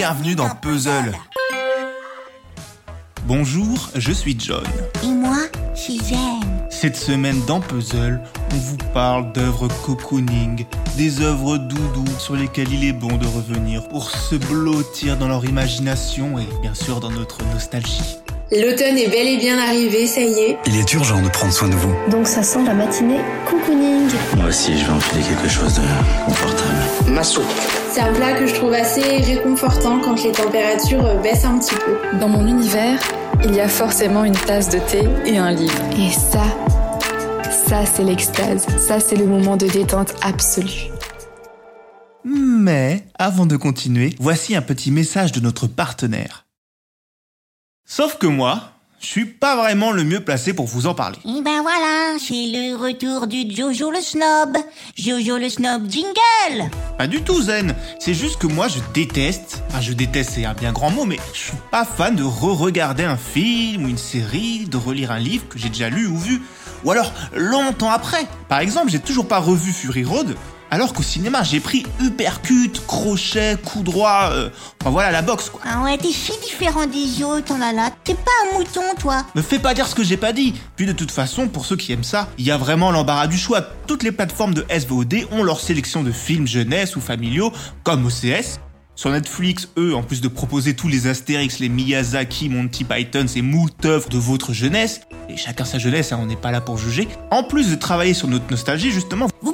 bienvenue dans Puzzle. Bonjour, je suis John. Et moi, c'est Zen. Cette semaine dans Puzzle, on vous parle d'œuvres cocooning, des œuvres doudou sur lesquelles il est bon de revenir pour se blottir dans leur imagination et bien sûr dans notre nostalgie. L'automne est bel et bien arrivé, ça y est. Il est urgent de prendre soin de vous. Donc ça sent la matinée cocooning. Moi aussi, je vais enfiler quelque chose de confortable. Ma soupe. C'est un plat que je trouve assez réconfortant quand les températures baissent un petit peu. Dans mon univers, il y a forcément une tasse de thé et un livre. Et ça, ça c'est l'extase. Ça c'est le moment de détente absolue. Mais avant de continuer, voici un petit message de notre partenaire. Sauf que moi, je suis pas vraiment le mieux placé pour vous en parler. Et ben voilà, c'est le retour du Jojo le Snob. Jojo le Snob jingle. Pas du tout zen, c'est juste que moi je déteste, enfin je déteste c'est un bien grand mot, mais je suis pas fan de re-regarder un film ou une série, de relire un livre que j'ai déjà lu ou vu, ou alors longtemps après. Par exemple, j'ai toujours pas revu Fury Road, alors qu'au cinéma, j'ai pris uppercut, crochet, coup droit, euh, enfin voilà la boxe quoi. Ah ouais, t'es si différent des autres, oh là là. T'es pas un mouton, toi. Me fais pas dire ce que j'ai pas dit. Puis de toute façon, pour ceux qui aiment ça, il y a vraiment l'embarras du choix. Toutes les plateformes de SVOD ont leur sélection de films jeunesse ou familiaux, comme OCS. Sur Netflix, eux, en plus de proposer tous les Astérix, les Miyazaki, Monty Python, ces moult œuvres de votre jeunesse, et chacun sa jeunesse, hein, on n'est pas là pour juger, en plus de travailler sur notre nostalgie, justement, Vous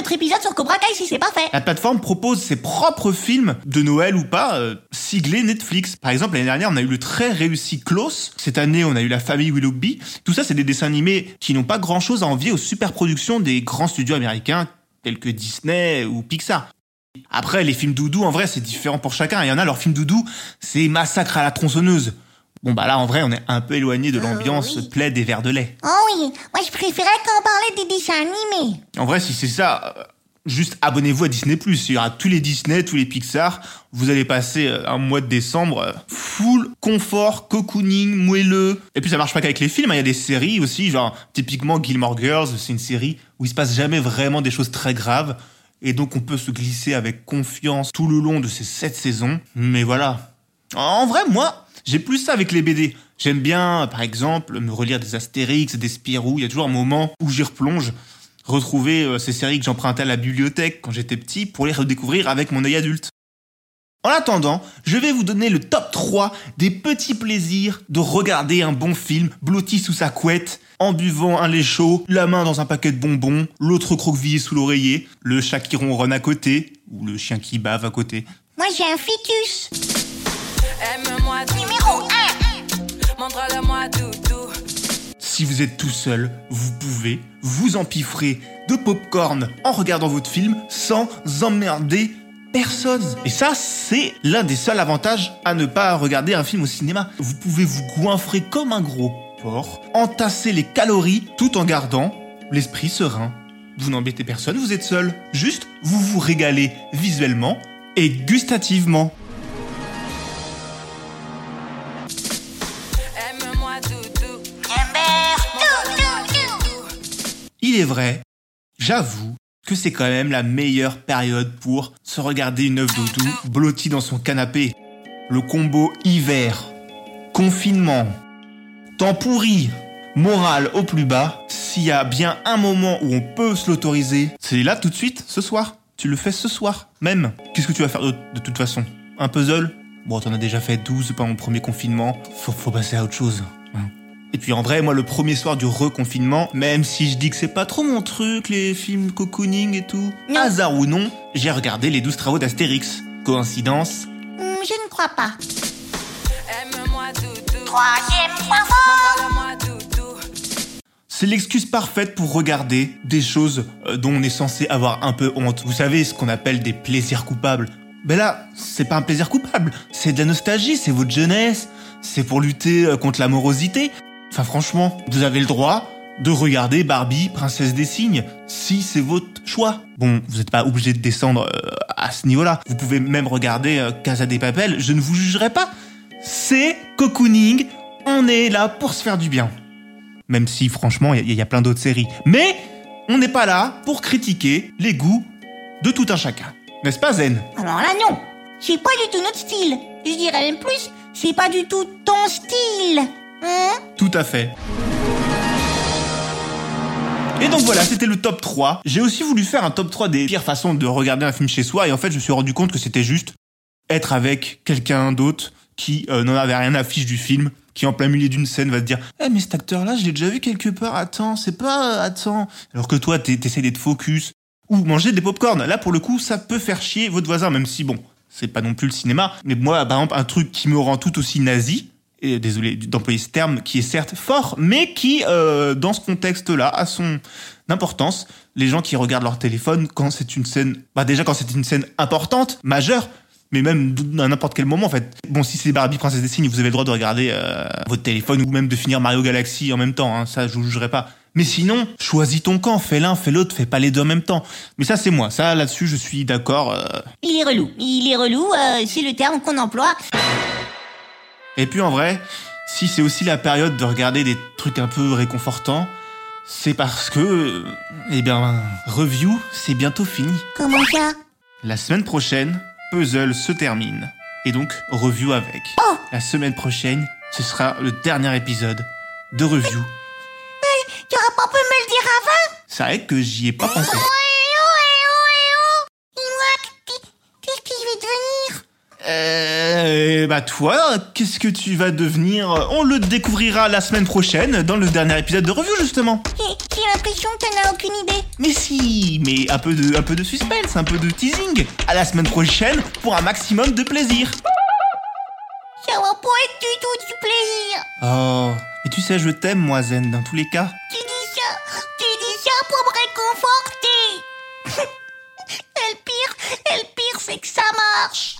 notre épisode sur Cobra Kai si c'est pas fait. la plateforme propose ses propres films, de Noël ou pas, euh, siglés Netflix. Par exemple, l'année dernière, on a eu le très réussi Klaus. Cette année, on a eu La Famille Willoughby. Tout ça, c'est des dessins animés qui n'ont pas grand-chose à envier aux super productions des grands studios américains, tels que Disney ou Pixar. Après, les films doudou, en vrai, c'est différent pour chacun. Il y en a, leurs films doudou, c'est massacre à la tronçonneuse. Bon, bah là, en vrai, on est un peu éloigné de l'ambiance oui. plaid et verre de lait. Oh moi je préférais qu'on parlait des dessins animés. En vrai, si c'est ça, euh, juste abonnez-vous à Disney+. Il y aura tous les Disney, tous les Pixar. Vous allez passer euh, un mois de décembre euh, full confort, cocooning, moelleux. Et puis ça marche pas qu'avec les films, hein. il y a des séries aussi, genre typiquement Gilmore Girls, c'est une série où il se passe jamais vraiment des choses très graves. Et donc on peut se glisser avec confiance tout le long de ces sept saisons. Mais voilà. En vrai, moi, j'ai plus ça avec les BD. J'aime bien, par exemple, me relire des Astérix, des Spirou. Il y a toujours un moment où j'y replonge. Retrouver euh, ces séries que j'empruntais à la bibliothèque quand j'étais petit pour les redécouvrir avec mon œil adulte. En attendant, je vais vous donner le top 3 des petits plaisirs de regarder un bon film blotti sous sa couette, en buvant un lait chaud, la main dans un paquet de bonbons, l'autre croquevillé sous l'oreiller, le chat qui ronronne à côté, ou le chien qui bave à côté. Moi j'ai un tout, Numéro 1. Si vous êtes tout seul, vous pouvez vous empiffrer de popcorn en regardant votre film sans emmerder personne. Et ça, c'est l'un des seuls avantages à ne pas regarder un film au cinéma. Vous pouvez vous goinfrer comme un gros porc, entasser les calories tout en gardant l'esprit serein. Vous n'embêtez personne, vous êtes seul. Juste, vous vous régalez visuellement et gustativement. Vrai, j'avoue, que c'est quand même la meilleure période pour se regarder une œuvre doudou blottie dans son canapé. Le combo hiver, confinement, temps pourri, morale au plus bas, s'il y a bien un moment où on peut se l'autoriser, c'est là tout de suite, ce soir. Tu le fais ce soir, même. Qu'est-ce que tu vas faire de, toute façon? Un puzzle? Bon, t'en as déjà fait 12 pendant le premier confinement. Faut, faut passer à autre chose. hein. Et puis en vrai, moi, le premier soir du reconfinement, même si je dis que c'est pas trop mon truc, les films cocooning et tout, Non. hasard ou non, j'ai regardé les 12 travaux d'Astérix. Coïncidence Hmm, je ne crois pas. C'est l'excuse parfaite pour regarder des choses euh, dont on est censé avoir un peu honte. Vous savez, ce qu'on appelle des plaisirs coupables. Ben là, c'est pas un plaisir coupable, c'est de la nostalgie, c'est votre jeunesse, c'est pour lutter euh, contre la morosité. Enfin franchement, vous avez le droit de regarder Barbie, princesse des signes, si c'est votre choix. Bon, vous n'êtes pas obligé de descendre euh, à ce niveau-là. Vous pouvez même regarder euh, Casa des Papel, je ne vous jugerai pas. C'est cocooning, on est là pour se faire du bien. Même si, franchement, il y, y a plein d'autres séries. Mais on n'est pas là pour critiquer les goûts de tout un chacun. N'est-ce pas, Zen? Alors là, non. c'est pas du tout notre style. Je dirais même plus, c'est pas du tout ton style. Tout à fait. Et donc voilà, c'était le top 3. J'ai aussi voulu faire un top 3 des pires façons de regarder un film chez soi et en fait je me suis rendu compte que c'était juste être avec quelqu'un d'autre qui euh, n'en avait rien à fiche du film, qui en plein milieu d'une scène va te dire Eh mais cet acteur là je l'ai déjà vu quelque part, attends, c'est pas... euh, attends. Alors que toi t'es- t'essaies d'être focus. Ou manger des popcorn. Là pour le coup ça peut faire chier votre voisin, même si bon, c'est pas non plus le cinéma. Mais moi par exemple un truc qui me rend tout aussi nazi, désolé d'employer ce terme, qui est certes fort, mais qui, euh, dans ce contexte-là, a son importance. Les gens qui regardent leur téléphone quand c'est une scène, bah déjà quand c'est une scène importante, majeure, mais même à n'importe quel moment en fait. Bon, si c'est Barbie Princesse des Signes, vous avez le droit de regarder euh, votre téléphone ou même de finir Mario Galaxy en même temps, hein, ça je vous jugerai pas. Mais sinon, choisis ton camp, fais l'un, fais l'autre, fais pas les deux en même temps. Mais ça c'est moi, ça là-dessus je suis d'accord. euh. Il est relou. Il est relou, euh, c'est le terme qu'on emploie. Et puis en vrai, si c'est aussi la période de regarder des trucs un peu réconfortants, c'est parce que, euh, eh bien, review, c'est bientôt fini. Comment ça? La semaine prochaine, Puzzle se termine. Et donc, review avec. Oh La semaine prochaine, ce sera le dernier épisode de review. Tu auras pas pu me le dire avant? C'est vrai que j'y ai pas pensé. Euh, bah toi, qu'est-ce que tu vas devenir? On le découvrira la semaine prochaine dans le dernier épisode de review justement. J'ai l'impression que t'en as aucune idée. Mais si, mais un peu de, un peu de suspense, un peu de teasing. À la semaine prochaine pour un maximum de plaisir. Ça va pas être du tout du plaisir. Oh, et tu sais, je t'aime, moi, Zen, dans tous les cas. Tu dis ça, tu dis ça pour me réconforter. et le pire, et le pire, c'est que ça marche.